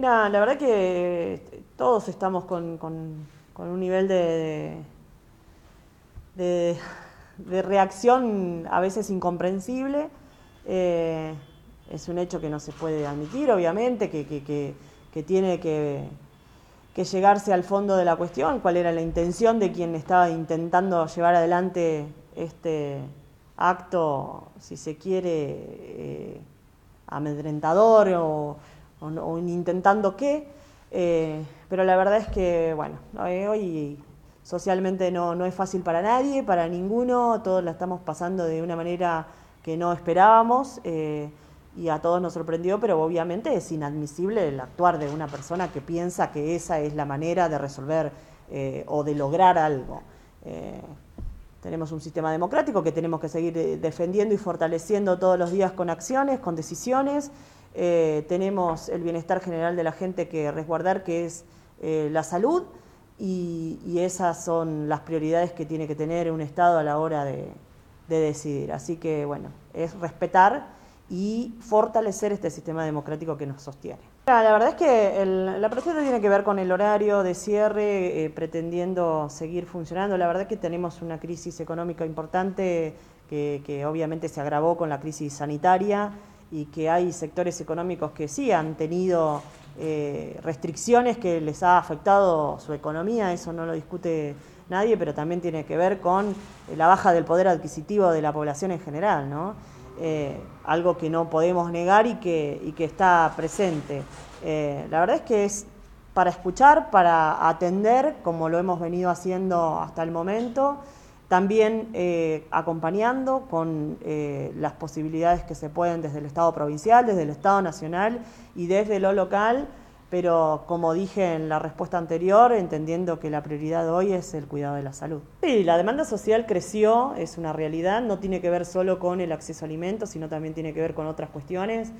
La verdad que todos estamos con, un nivel de, de, reacción a veces incomprensible. Eh, es un hecho que no se puede admitir, obviamente, que, tiene que, llegarse al fondo de la cuestión, cuál era la intención de quien estaba intentando llevar adelante este acto, si se quiere, eh, amedrentador o o, intentando qué, eh, pero la verdad es que, bueno, eh, hoy socialmente no, no, es fácil para nadie, para ninguno, todos la estamos pasando de una manera que no esperábamos eh, y a todos nos sorprendió, pero obviamente es inadmisible el actuar de una persona que piensa que esa es la manera de resolver o de lograr algo. Tenemos un sistema democrático que tenemos que seguir defendiendo y fortaleciendo todos los días con acciones, con decisiones. Eh, tenemos el bienestar general de la gente que resguardar, que es eh, la salud, y, esas son las prioridades que tiene que tener un Estado a la hora de, decidir. Así que, bueno, es respetar y fortalecer este sistema democrático que nos sostiene. La verdad es que la protesta tiene que ver con el horario de cierre, eh, pretendiendo seguir funcionando. La verdad es que tenemos una crisis económica importante que obviamente se agravó con la crisis sanitaria y que hay sectores económicos que sí han tenido eh, restricciones que les ha afectado su economía, eso no lo discute nadie, pero también tiene que ver con eh, la baja del poder adquisitivo de la población en general, ¿no? Eh, algo que no podemos negar y que, y que está presente. la verdad es que es para escuchar, para atender, como lo hemos venido haciendo hasta el momento, también eh, acompañando con eh, las posibilidades que se pueden desde el Estado provincial, desde el Estado nacional y desde lo local, pero como dije en la respuesta anterior, entendiendo que la prioridad hoy es el cuidado de la salud. Sí, la demanda social creció, es una realidad, no tiene que ver solo con el acceso a alimentos, sino también tiene que ver con otras cuestiones.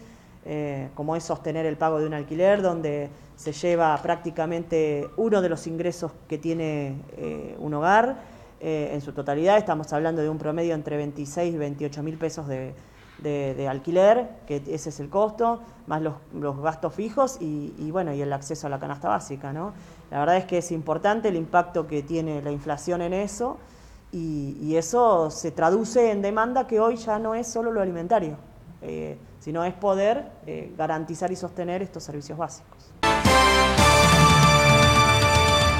Eh, como es sostener el pago de un alquiler, donde se lleva prácticamente uno de los ingresos que tiene un hogar eh, en su totalidad. Estamos hablando de un promedio entre 26 y 28 mil pesos de, alquiler, que ese es el costo, más los, gastos fijos y, bueno, y el acceso a la canasta básica. ¿no? La verdad es que es importante el impacto que tiene la inflación en eso y, eso se traduce en demanda que hoy ya no es solo lo alimentario, eh, sino es poder eh, garantizar y sostener estos servicios básicos.